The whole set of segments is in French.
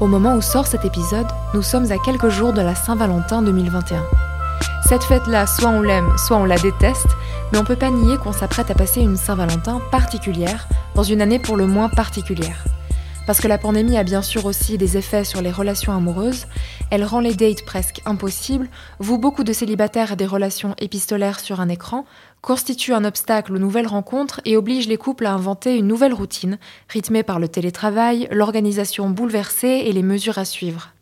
Au moment où sort cet épisode, nous sommes à quelques jours de la Saint-Valentin 2021. Cette fête-là, soit on l'aime, soit on la déteste, mais on peut pas nier qu'on s'apprête à passer une Saint-Valentin particulière dans une année pour le moins particulière. Parce que la pandémie a bien sûr aussi des effets sur les relations amoureuses, elle rend les dates presque impossibles, vous beaucoup de célibataires et des relations épistolaires sur un écran, constitue un obstacle aux nouvelles rencontres et oblige les couples à inventer une nouvelle routine, rythmée par le télétravail, l'organisation bouleversée et les mesures à suivre.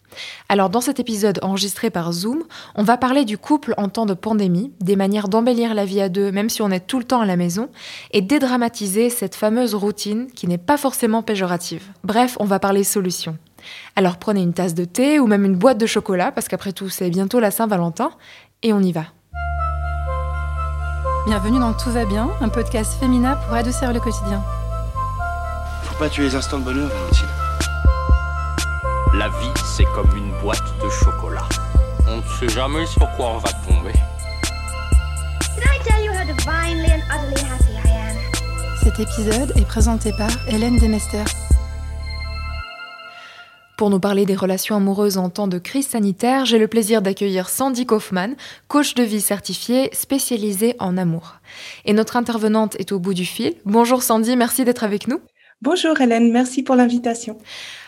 Alors dans cet épisode enregistré par Zoom, on va parler du couple en temps de pandémie, des manières d'embellir la vie à deux même si on est tout le temps à la maison, et dédramatiser cette fameuse routine qui n'est pas forcément péjorative. Bref, on va parler solutions. Alors prenez une tasse de thé ou même une boîte de chocolat, parce qu'après tout c'est bientôt la Saint-Valentin, et on y va. Bienvenue dans Tout va bien, un podcast féminin pour adoucir le quotidien. Faut pas tuer les instants de bonheur, Valentine. La vie, c'est comme une boîte de chocolat. On ne sait jamais sur quoi on va tomber. Did I tell you how divinely and utterly happy I am? Cet épisode est présenté par Hélène Demester. Pour nous parler des relations amoureuses en temps de crise sanitaire, j'ai le plaisir d'accueillir Sandy Kaufman, coach de vie certifiée spécialisée en amour. Et notre intervenante est au bout du fil. Bonjour Sandy, merci d'être avec nous. Bonjour Hélène, merci pour l'invitation.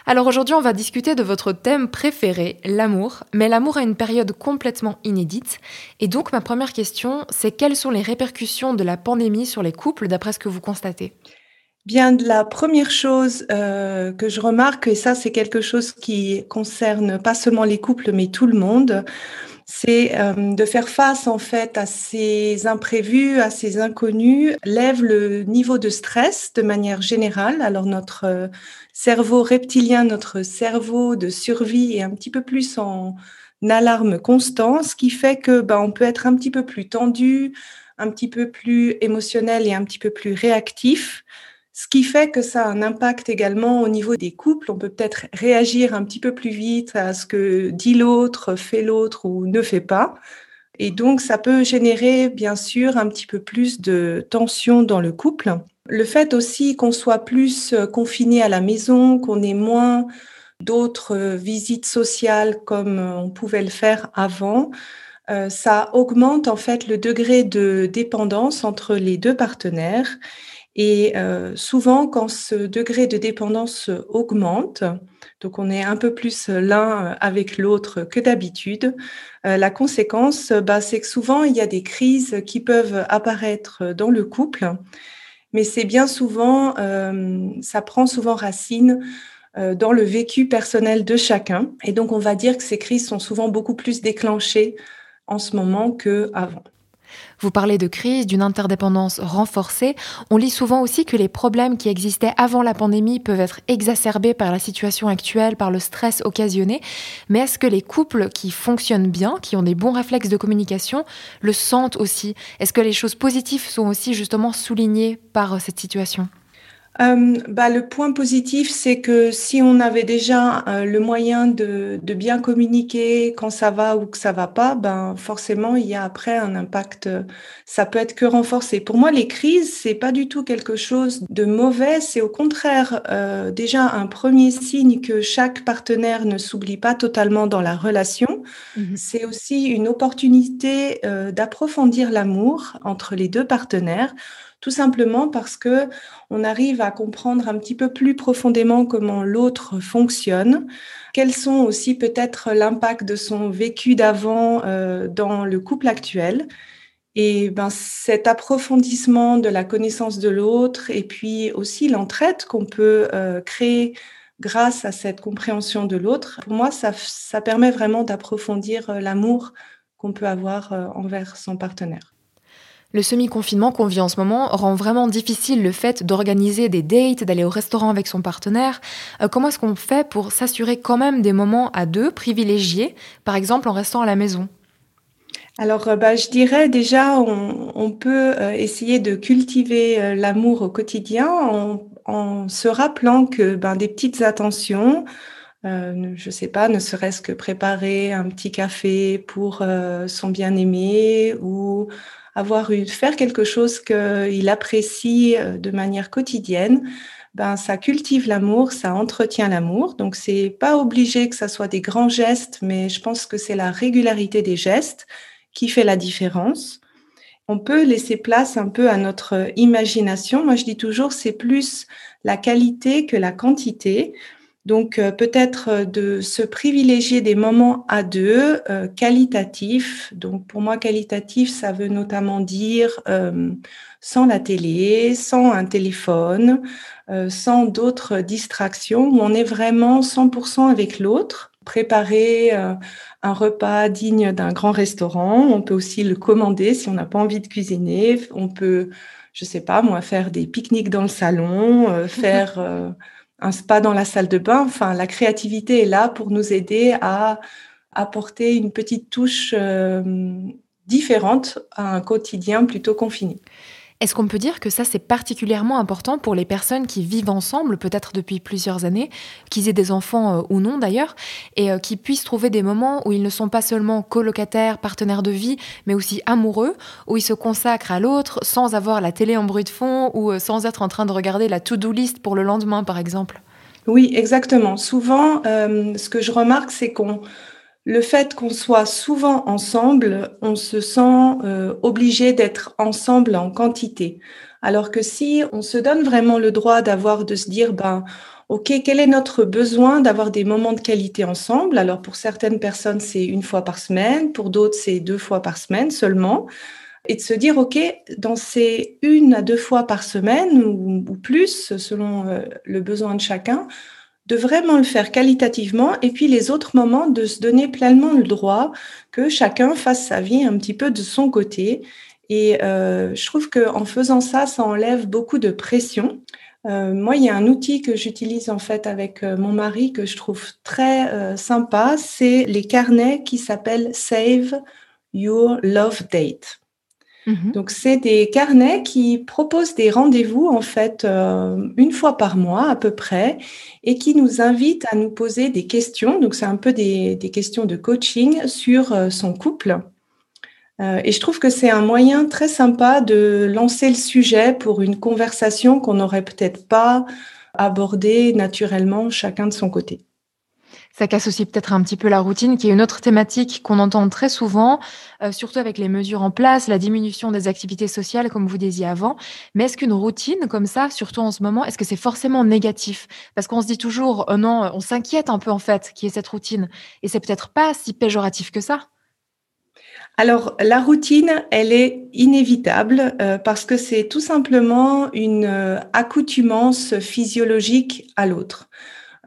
Alors aujourd'hui, on va discuter de votre thème préféré, l'amour. Mais l'amour a une période complètement inédite. Et donc, ma première question, c'est quelles sont les répercussions de la pandémie sur les couples, d'après ce que vous constatez? Bien, la première chose euh, que je remarque, et ça c'est quelque chose qui concerne pas seulement les couples, mais tout le monde, c'est euh, de faire face en fait à ces imprévus, à ces inconnus, lève le niveau de stress de manière générale. Alors notre euh, cerveau reptilien, notre cerveau de survie est un petit peu plus en alarme constante, ce qui fait que ben, on peut être un petit peu plus tendu, un petit peu plus émotionnel et un petit peu plus réactif. Ce qui fait que ça a un impact également au niveau des couples. On peut peut-être réagir un petit peu plus vite à ce que dit l'autre, fait l'autre ou ne fait pas. Et donc, ça peut générer, bien sûr, un petit peu plus de tension dans le couple. Le fait aussi qu'on soit plus euh, confiné à la maison, qu'on ait moins d'autres euh, visites sociales comme euh, on pouvait le faire avant, ça augmente en fait le degré de dépendance entre les deux partenaires et euh, souvent, quand ce degré de dépendance augmente, donc on est un peu plus l'un avec l'autre que d'habitude, euh, la conséquence, bah, c'est que souvent, il y a des crises qui peuvent apparaître dans le couple, mais c'est bien souvent, euh, ça prend souvent racine dans le vécu personnel de chacun. Et donc, on va dire que ces crises sont souvent beaucoup plus déclenchées en ce moment qu'avant. Vous parlez de crise, d'une interdépendance renforcée. On lit souvent aussi que les problèmes qui existaient avant la pandémie peuvent être exacerbés par la situation actuelle, par le stress occasionné. Mais est-ce que les couples qui fonctionnent bien, qui ont des bons réflexes de communication, le sentent aussi? Est-ce que les choses positives sont aussi justement soulignées par cette situation? Euh, bah, le point positif, c'est que si on avait déjà euh, le moyen de, de, bien communiquer quand ça va ou que ça va pas, ben forcément il y a après un impact. Ça peut être que renforcé. Pour moi, les crises, c'est pas du tout quelque chose de mauvais. C'est au contraire euh, déjà un premier signe que chaque partenaire ne s'oublie pas totalement dans la relation. Mmh c'est aussi une opportunité d'approfondir l'amour entre les deux partenaires tout simplement parce que on arrive à comprendre un petit peu plus profondément comment l'autre fonctionne, quels sont aussi peut-être l'impact de son vécu d'avant euh, dans le couple actuel. Et ben, cet approfondissement de la connaissance de l'autre et puis aussi l'entraide qu'on peut euh, créer grâce à cette compréhension de l'autre, pour moi, ça, ça permet vraiment d'approfondir euh, l'amour qu'on peut avoir envers son partenaire. Le semi-confinement qu'on vit en ce moment rend vraiment difficile le fait d'organiser des dates, d'aller au restaurant avec son partenaire. Euh, comment est-ce qu'on fait pour s'assurer quand même des moments à deux privilégiés, par exemple en restant à la maison? Alors, euh, bah, je dirais déjà, on, peut euh, essayer de cultiver l'amour au quotidien en, se rappelant que ben, des petites attentions, je ne sais pas, ne serait-ce que préparer un petit café pour son bien-aimé ou avoir eu faire quelque chose qu'il apprécie euh, de manière quotidienne, ben, ça cultive l'amour, ça entretient l'amour. Donc, c'est pas obligé que ça soit des grands gestes, mais je pense que c'est la régularité des gestes qui fait la différence. On peut laisser place un peu à notre imagination. Moi, je dis toujours, c'est plus la qualité que la quantité. Donc euh, peut-être euh, de se privilégier des moments à deux, euh, qualitatifs. Donc pour moi, qualitatif, ça veut notamment dire sans la télé, sans un téléphone, sans d'autres distractions, où on est vraiment 100% avec l'autre. Préparer un repas digne d'un grand restaurant, on peut aussi le commander si on n'a pas envie de cuisiner. On peut, je sais pas, moi, faire des pique-niques dans le salon, faire un spa dans la salle de bain. Enfin, la créativité est là pour nous aider à apporter une petite touche euh, différente à un quotidien plutôt confiné. Est-ce qu'on peut dire que ça, c'est particulièrement important pour les personnes qui vivent ensemble, peut-être depuis plusieurs années, qu'ils aient des enfants euh, ou non d'ailleurs, et euh, qui puissent trouver des moments où ils ne sont pas seulement colocataires, partenaires de vie, mais aussi amoureux, où ils se consacrent à l'autre sans avoir la télé en bruit de fond ou euh, sans être en train de regarder la to-do list pour le lendemain, par exemple? Oui, exactement. Souvent, ce que je remarque, c'est qu'on le fait qu'on soit souvent ensemble, on se sent euh, obligé d'être ensemble en quantité. Alors que si on se donne vraiment le droit d'avoir, de se dire, ben, OK, quel est notre besoin d'avoir des moments de qualité ensemble? Alors pour certaines personnes, c'est une fois par semaine, pour d'autres, c'est deux fois par semaine seulement. Et de se dire, OK, dans ces une à deux fois par semaine ou, plus, selon euh, le besoin de chacun, de vraiment le faire qualitativement et puis les autres moments de se donner pleinement le droit que chacun fasse sa vie un petit peu de son côté. Et euh, je trouve qu'en faisant ça, ça enlève beaucoup de pression. Euh, moi, il y a un outil que j'utilise en fait avec euh, mon mari que je trouve très sympa, c'est les carnets qui s'appellent Save Your Love Date. Mhm. Donc, c'est des carnets qui proposent des rendez-vous, en fait, euh, une fois par mois à peu près, et qui nous invitent à nous poser des questions. Donc, c'est un peu des, questions de coaching sur euh, son couple. Euh, et je trouve que c'est un moyen très sympa de lancer le sujet pour une conversation qu'on n'aurait peut-être pas abordée naturellement chacun de son côté. Ça casse aussi peut-être un petit peu la routine, qui est une autre thématique qu'on entend très souvent, euh, surtout avec les mesures en place, la diminution des activités sociales, comme vous disiez avant. Mais est-ce qu'une routine comme ça, surtout en ce moment, est-ce que c'est forcément négatif? Parce qu'on se dit toujours, oh non, on s'inquiète un peu en fait, qui est cette routine. Et c'est peut-être pas si péjoratif que ça. Alors, la routine, elle est inévitable euh, parce que c'est tout simplement une euh, accoutumance physiologique à l'autre.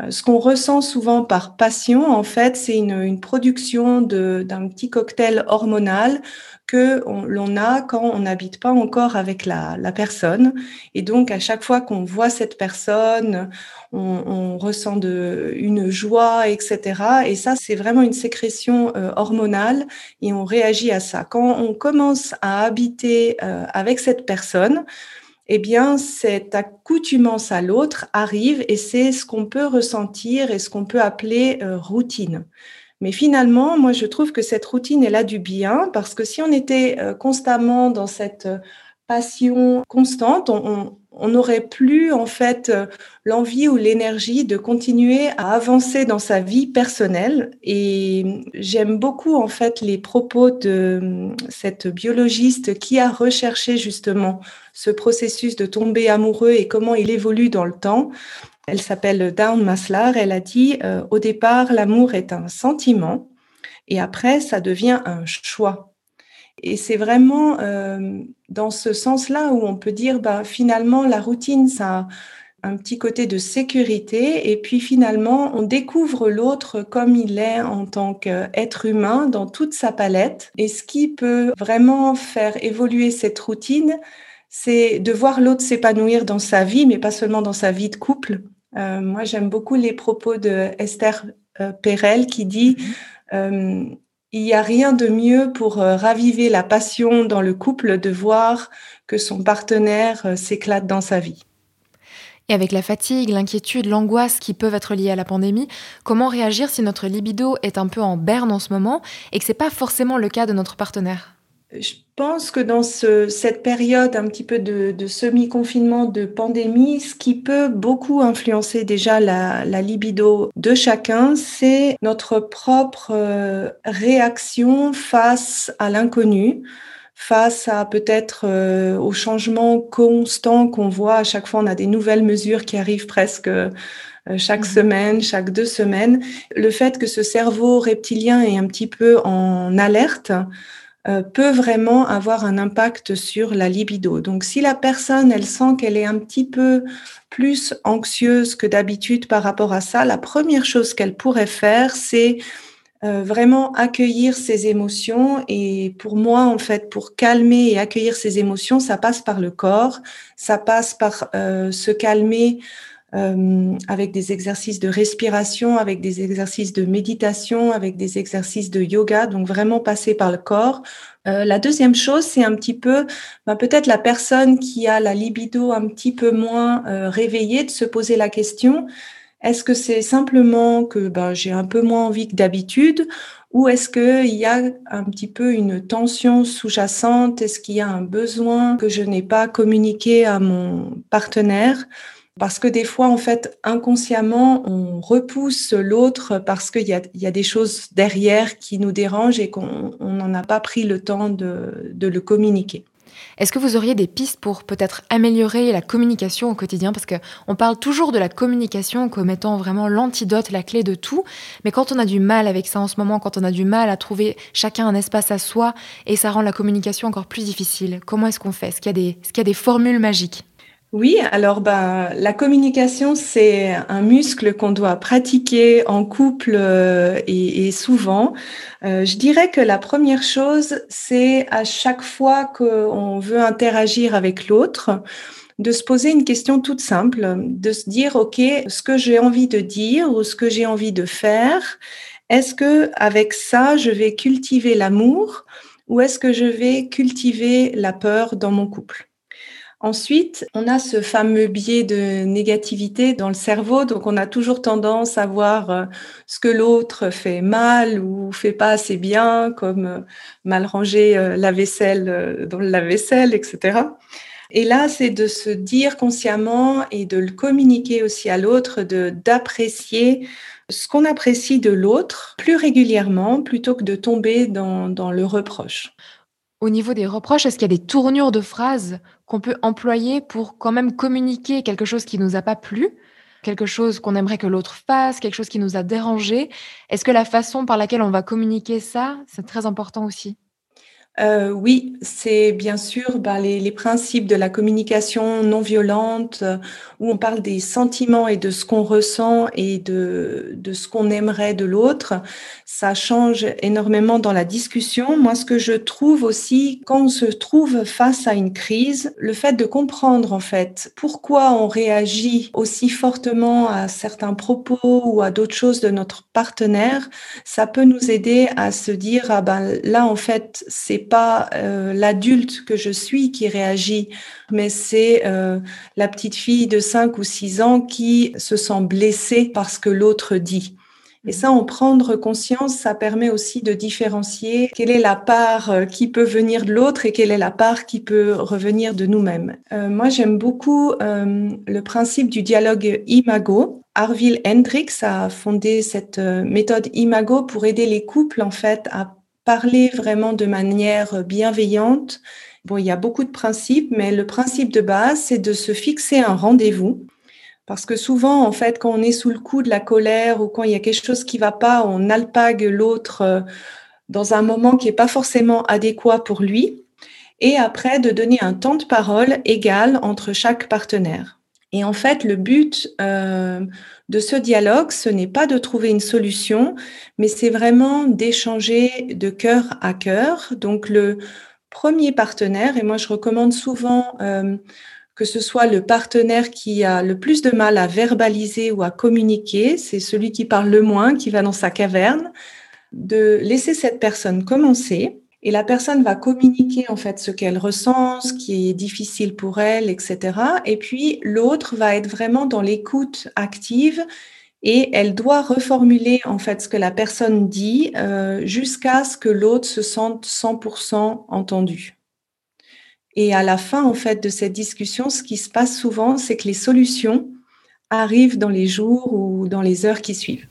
Euh, ce qu'on ressent souvent par passion, en fait, c'est une, production d'un petit cocktail hormonal que l'on a quand on n'habite pas encore avec la, personne. Et donc, à chaque fois qu'on voit cette personne, on, ressent une joie, etc. Et ça, c'est vraiment une sécrétion euh, hormonale et on réagit à ça. Quand on commence à habiter euh, avec cette personne, eh bien, cette accoutumance à l'autre arrive et c'est ce qu'on peut ressentir et ce qu'on peut appeler euh, routine. Mais finalement, moi, je trouve que cette routine, elle a du bien parce que si on était euh, constamment dans cette euh, passion constante, on, on n'aurait plus en fait euh, l'envie ou l'énergie de continuer à avancer dans sa vie personnelle. Et j'aime beaucoup en fait les propos de euh, cette biologiste qui a recherché justement ce processus de tomber amoureux et comment il évolue dans le temps. Elle s'appelle Dawn Maslar. Elle a dit euh, au départ l'amour est un sentiment et après ça devient un choix. Et c'est vraiment euh, dans ce sens-là où on peut dire, bah, finalement, la routine, ça a un petit côté de sécurité. Et puis finalement, on découvre l'autre comme il est en tant qu'être humain dans toute sa palette. Et ce qui peut vraiment faire évoluer cette routine, c'est de voir l'autre s'épanouir dans sa vie, mais pas seulement dans sa vie de couple. Euh, moi, j'aime beaucoup les propos de Esther euh, Perel qui dit euh, il n'y a rien de mieux pour euh, raviver la passion dans le couple de voir que son partenaire euh, s'éclate dans sa vie. Et avec la fatigue, l'inquiétude, l'angoisse qui peuvent être liées à la pandémie, comment réagir si notre libido est un peu en berne en ce moment et que ce n'est pas forcément le cas de notre partenaire? Je pense que dans ce, cette période un petit peu de, de semi-confinement, de pandémie, ce qui peut beaucoup influencer déjà la, la libido de chacun, c'est notre propre euh, réaction face à l'inconnu face à peut-être euh, aux changements constants qu'on voit à chaque fois, on a des nouvelles mesures qui arrivent presque euh, chaque mmh. semaine, chaque deux semaines. Le fait que ce cerveau reptilien est un petit peu en alerte euh, peut vraiment avoir un impact sur la libido. Donc si la personne, elle sent qu'elle est un petit peu plus anxieuse que d'habitude par rapport à ça, la première chose qu'elle pourrait faire, c'est euh, vraiment accueillir ses émotions. Et pour moi, en fait, pour calmer et accueillir ses émotions, ça passe par le corps, ça passe par euh, se calmer euh, avec des exercices de respiration, avec des exercices de méditation, avec des exercices de yoga, donc vraiment passer par le corps. Euh, la deuxième chose, c'est un petit peu ben, peut-être la personne qui a la libido un petit peu moins euh, réveillée de se poser la question, est-ce que c'est simplement que ben, j'ai un peu moins envie que d'habitude ou est-ce qu'il y a un petit peu une tension sous-jacente Est-ce qu'il y a un besoin que je n'ai pas communiqué à mon partenaire? Parce que des fois, en fait, inconsciemment, on repousse l'autre parce qu'il y a, des choses derrière qui nous dérangent et qu'on n'en a pas pris le temps de, le communiquer. Est-ce que vous auriez des pistes pour peut-être améliorer la communication au quotidien? Parce qu'on parle toujours de la communication comme étant vraiment l'antidote, la clé de tout. Mais quand on a du mal avec ça en ce moment, quand on a du mal à trouver chacun un espace à soi et ça rend la communication encore plus difficile, comment est-ce qu'on fait? Est-ce qu'il y, a des formules magiques? Oui, alors ben, la communication, c'est un muscle qu'on doit pratiquer en couple euh, et, souvent. Euh, je dirais que la première chose, c'est à chaque fois qu'on veut interagir avec l'autre, de se poser une question toute simple, de se dire, OK, ce que j'ai envie de dire ou ce que j'ai envie de faire, est-ce que avec ça, je vais cultiver l'amour ou est-ce que je vais cultiver la peur dans mon couple? Ensuite, on a ce fameux biais de négativité dans le cerveau, donc on a toujours tendance à voir euh, ce que l'autre fait mal ou fait pas assez bien, comme euh, mal ranger euh, la vaisselle dans la vaisselle etc. Et là, c'est de se dire consciemment et de le communiquer aussi à l'autre, d'apprécier ce qu'on apprécie de l'autre plus régulièrement plutôt que de tomber dans le reproche. Au niveau des reproches, est-ce qu'il y a des tournures de phrases qu'on peut employer pour quand même communiquer quelque chose qui nous a pas plu, quelque chose qu'on aimerait que l'autre fasse, quelque chose qui nous a dérangé? Est-ce que la façon par laquelle on va communiquer ça, c'est très important aussi? Euh, oui, c'est bien sûr bah, les, les, principes de la communication non violente, où on parle des sentiments et de ce qu'on ressent et de, de ce qu'on aimerait de l'autre. Ça change énormément dans la discussion. Moi, ce que je trouve aussi, quand on se trouve face à une crise, le fait de comprendre en fait pourquoi on réagit aussi fortement à certains propos ou à d'autres choses de notre partenaire, ça peut nous aider à se dire ah ben là en fait c'est pas euh, l'adulte que je suis qui réagit, mais c'est euh, la petite fille de 5 ou 6 ans qui se sent blessée parce que l'autre dit. Et ça, en prendre conscience, ça permet aussi de différencier quelle est la part euh, qui peut venir de l'autre et quelle est la part qui peut revenir de nous-mêmes. moi, j'aime beaucoup le principe du dialogue imago. Arville Hendricks a fondé cette méthode imago pour aider les couples, en fait, à parler vraiment de manière bienveillante. Bon, il y a beaucoup de principes, mais le principe de base, c'est de se fixer un rendez-vous. Parce que souvent, en fait, quand on est sous le coup de la colère ou quand il y a quelque chose qui va pas, on alpague l'autre euh, dans un moment qui n'est pas forcément adéquat pour lui. Et après, de donner un temps de parole égal entre chaque partenaire. Et en fait, le but euh, de ce dialogue, ce n'est pas de trouver une solution, mais c'est vraiment d'échanger de cœur à cœur. Donc le premier partenaire, et moi je recommande souvent euh, que ce soit le partenaire qui a le plus de mal à verbaliser ou à communiquer, c'est celui qui parle le moins, qui va dans sa caverne, de laisser cette personne commencer et la personne va communiquer en fait ce qu'elle ressent, ce qui est difficile pour elle, etc. Et puis l'autre va être vraiment dans l'écoute active et elle doit reformuler en fait ce que la personne dit euh, jusqu'à ce que l'autre se sente 100% entendu. Et à la fin en fait de cette discussion, ce qui se passe souvent, c'est que les solutions arrivent dans les jours ou dans les heures qui suivent.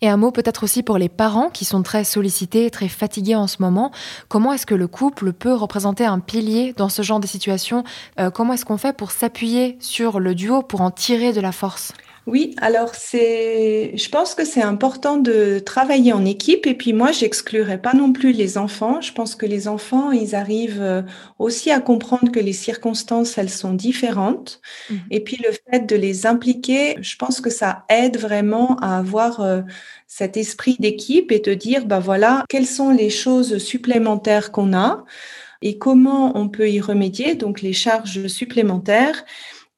Et un mot peut-être aussi pour les parents qui sont très sollicités, très fatigués en ce moment. Comment est-ce que le couple peut représenter un pilier dans ce genre de situation? Euh, Comment est-ce qu'on fait pour s'appuyer sur le duo, pour en tirer de la force? Oui, alors c'est, je pense que c'est important de travailler en équipe et puis moi, j'exclurai pas non plus les enfants. Je pense que les enfants, ils arrivent euh, aussi à comprendre que les circonstances, elles sont différentes. Mmh. Et puis le fait de les impliquer, je pense que ça aide vraiment à avoir euh, cet esprit d'équipe et de dire, bah voilà, quelles sont les choses supplémentaires qu'on a et comment on peut y remédier, donc les charges supplémentaires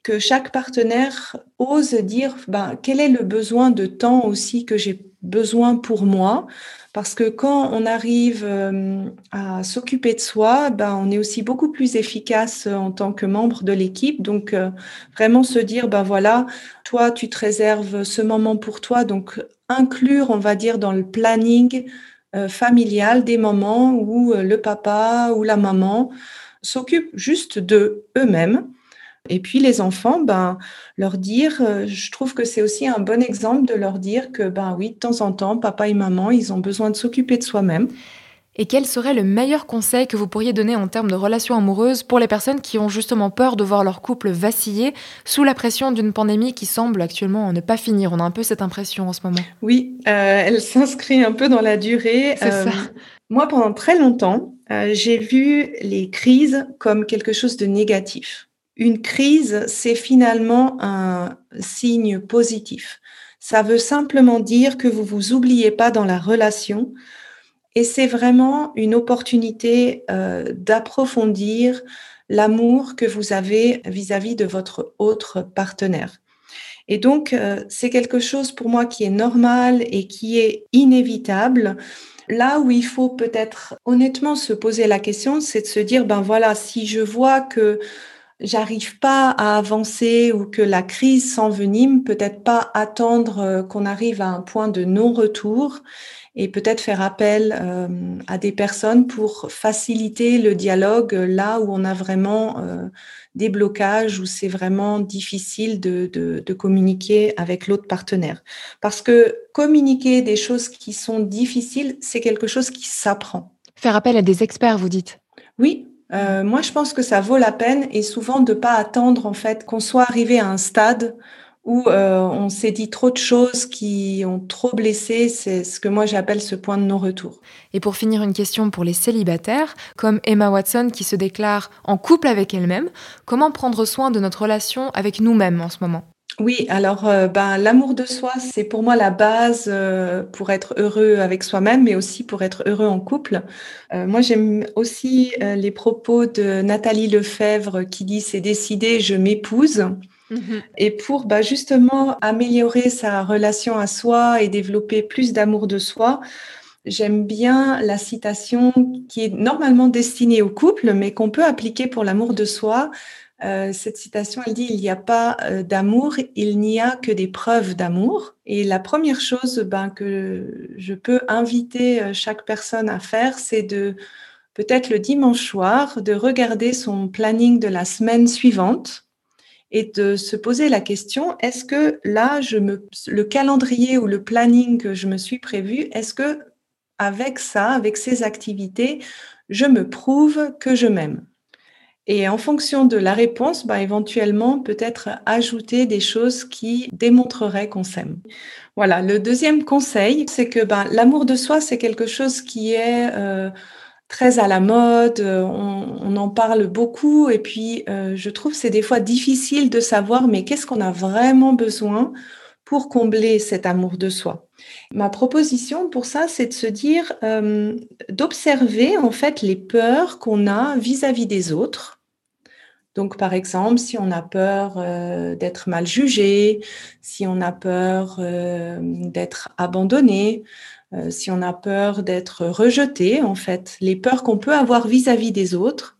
que chaque partenaire ose dire ben, quel est le besoin de temps aussi que j'ai besoin pour moi? Parce que quand on arrive euh, à s'occuper de soi, ben, on est aussi beaucoup plus efficace en tant que membre de l'équipe. Donc, euh, vraiment se dire, ben voilà, toi, tu te réserves ce moment pour toi. Donc, inclure, on va dire, dans le planning euh, familial des moments où le papa ou la maman s'occupent juste de eux-mêmes et puis les enfants, ben, leur dire, euh, je trouve que c'est aussi un bon exemple de leur dire que, ben oui, de temps en temps, papa et maman, ils ont besoin de s'occuper de soi-même. Et quel serait le meilleur conseil que vous pourriez donner en termes de relations amoureuses pour les personnes qui ont justement peur de voir leur couple vaciller sous la pression d'une pandémie qui semble actuellement ne pas finir? On a un peu cette impression en ce moment. Oui, euh, elle s'inscrit un peu dans la durée. C'est ça. Euh, moi, pendant très longtemps, j'ai vu les crises comme quelque chose de négatif une crise, c'est finalement un signe positif. Ça veut simplement dire que vous vous oubliez pas dans la relation et c'est vraiment une opportunité euh, d'approfondir l'amour que vous avez vis-à-vis de votre autre partenaire. Et donc, euh, c'est quelque chose pour moi qui est normal et qui est inévitable. Là où il faut peut-être honnêtement se poser la question, c'est de se dire, ben voilà, si je vois que j'arrive pas à avancer ou que la crise s'envenime, peut-être pas attendre euh, qu'on arrive à un point de non-retour et peut-être faire appel euh, à des personnes pour faciliter le dialogue là où on a vraiment euh, des blocages, où c'est vraiment difficile de, de, de communiquer avec l'autre partenaire. Parce que communiquer des choses qui sont difficiles, c'est quelque chose qui s'apprend. Faire appel à des experts, vous dites? Oui, euh, moi, je pense que ça vaut la peine et souvent de pas attendre en fait qu'on soit arrivé à un stade où euh, on s'est dit trop de choses qui ont trop blessé. C'est ce que moi j'appelle ce point de non-retour. Et pour finir, une question pour les célibataires, comme Emma Watson qui se déclare en couple avec elle-même. Comment prendre soin de notre relation avec nous-mêmes en ce moment? Oui, alors euh, ben, l'amour de soi, c'est pour moi la base euh, pour être heureux avec soi-même, mais aussi pour être heureux en couple. Euh, moi, j'aime aussi les propos de Nathalie Lefebvre qui dit c'est décidé, je m'épouse. Mhm. Et pour bah, justement améliorer sa relation à soi et développer plus d'amour de soi, j'aime bien la citation qui est normalement destinée au couple, mais qu'on peut appliquer pour l'amour de soi. Euh, cette citation, elle dit, il n'y a pas euh, d'amour, il n'y a que des preuves d'amour. Et la première chose ben, que je peux inviter euh, chaque personne à faire, c'est de peut-être le dimanche soir, de regarder son planning de la semaine suivante et de se poser la question, est-ce que là, je me, le calendrier ou le planning que je me suis prévu, est-ce que avec ça, avec ces activités, je me prouve que je m'aime? Et en fonction de la réponse, bah, éventuellement, peut-être ajouter des choses qui démontreraient qu'on s'aime. Voilà, le deuxième conseil, c'est que bah, l'amour de soi, c'est quelque chose qui est euh, très à la mode, on, en parle beaucoup, et puis euh, je trouve c'est des fois difficile de savoir, mais qu'est-ce qu'on a vraiment besoin pour combler cet amour de soi. Ma proposition pour ça, c'est de se dire, euh, d'observer en fait les peurs qu'on a vis-à-vis -vis des autres donc, par exemple, si on a peur euh, d'être mal jugé, si on a peur euh, d'être abandonné, si on a peur d'être rejeté, en fait, les peurs qu'on peut avoir vis-à-vis des autres,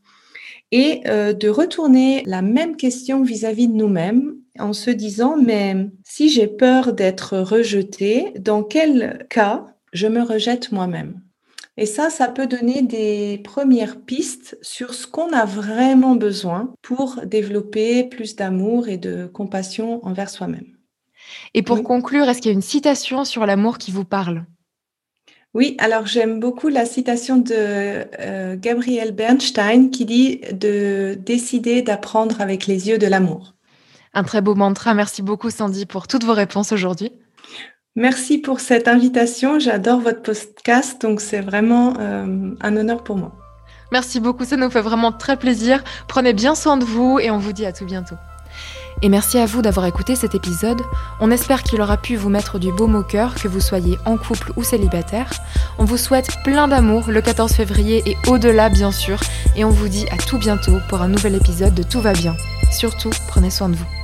et euh, de retourner la même question vis-à-vis de nous-mêmes en se disant, mais si j'ai peur d'être rejeté, dans quel cas je me rejette moi-même? Et ça, ça peut donner des premières pistes sur ce qu'on a vraiment besoin pour développer plus d'amour et de compassion envers soi-même. Et pour conclure, est-ce qu'il y a une citation sur l'amour qui vous parle? Oui, alors j'aime beaucoup la citation de euh, Gabriel Bernstein qui dit de décider d'apprendre avec les yeux de l'amour. Un très beau mantra. Merci beaucoup Sandy pour toutes vos réponses aujourd'hui. Merci pour cette invitation. J'adore votre podcast, donc c'est vraiment euh, un honneur pour moi. Merci beaucoup, ça nous fait vraiment très plaisir. Prenez bien soin de vous et on vous dit à tout bientôt. Et merci à vous d'avoir écouté cet épisode. On espère qu'il aura pu vous mettre du baume au cœur, que vous soyez en couple ou célibataire. On vous souhaite plein d'amour le 14 février et au-delà bien sûr. Et on vous dit à tout bientôt pour un nouvel épisode de Tout va bien. Surtout, prenez soin de vous.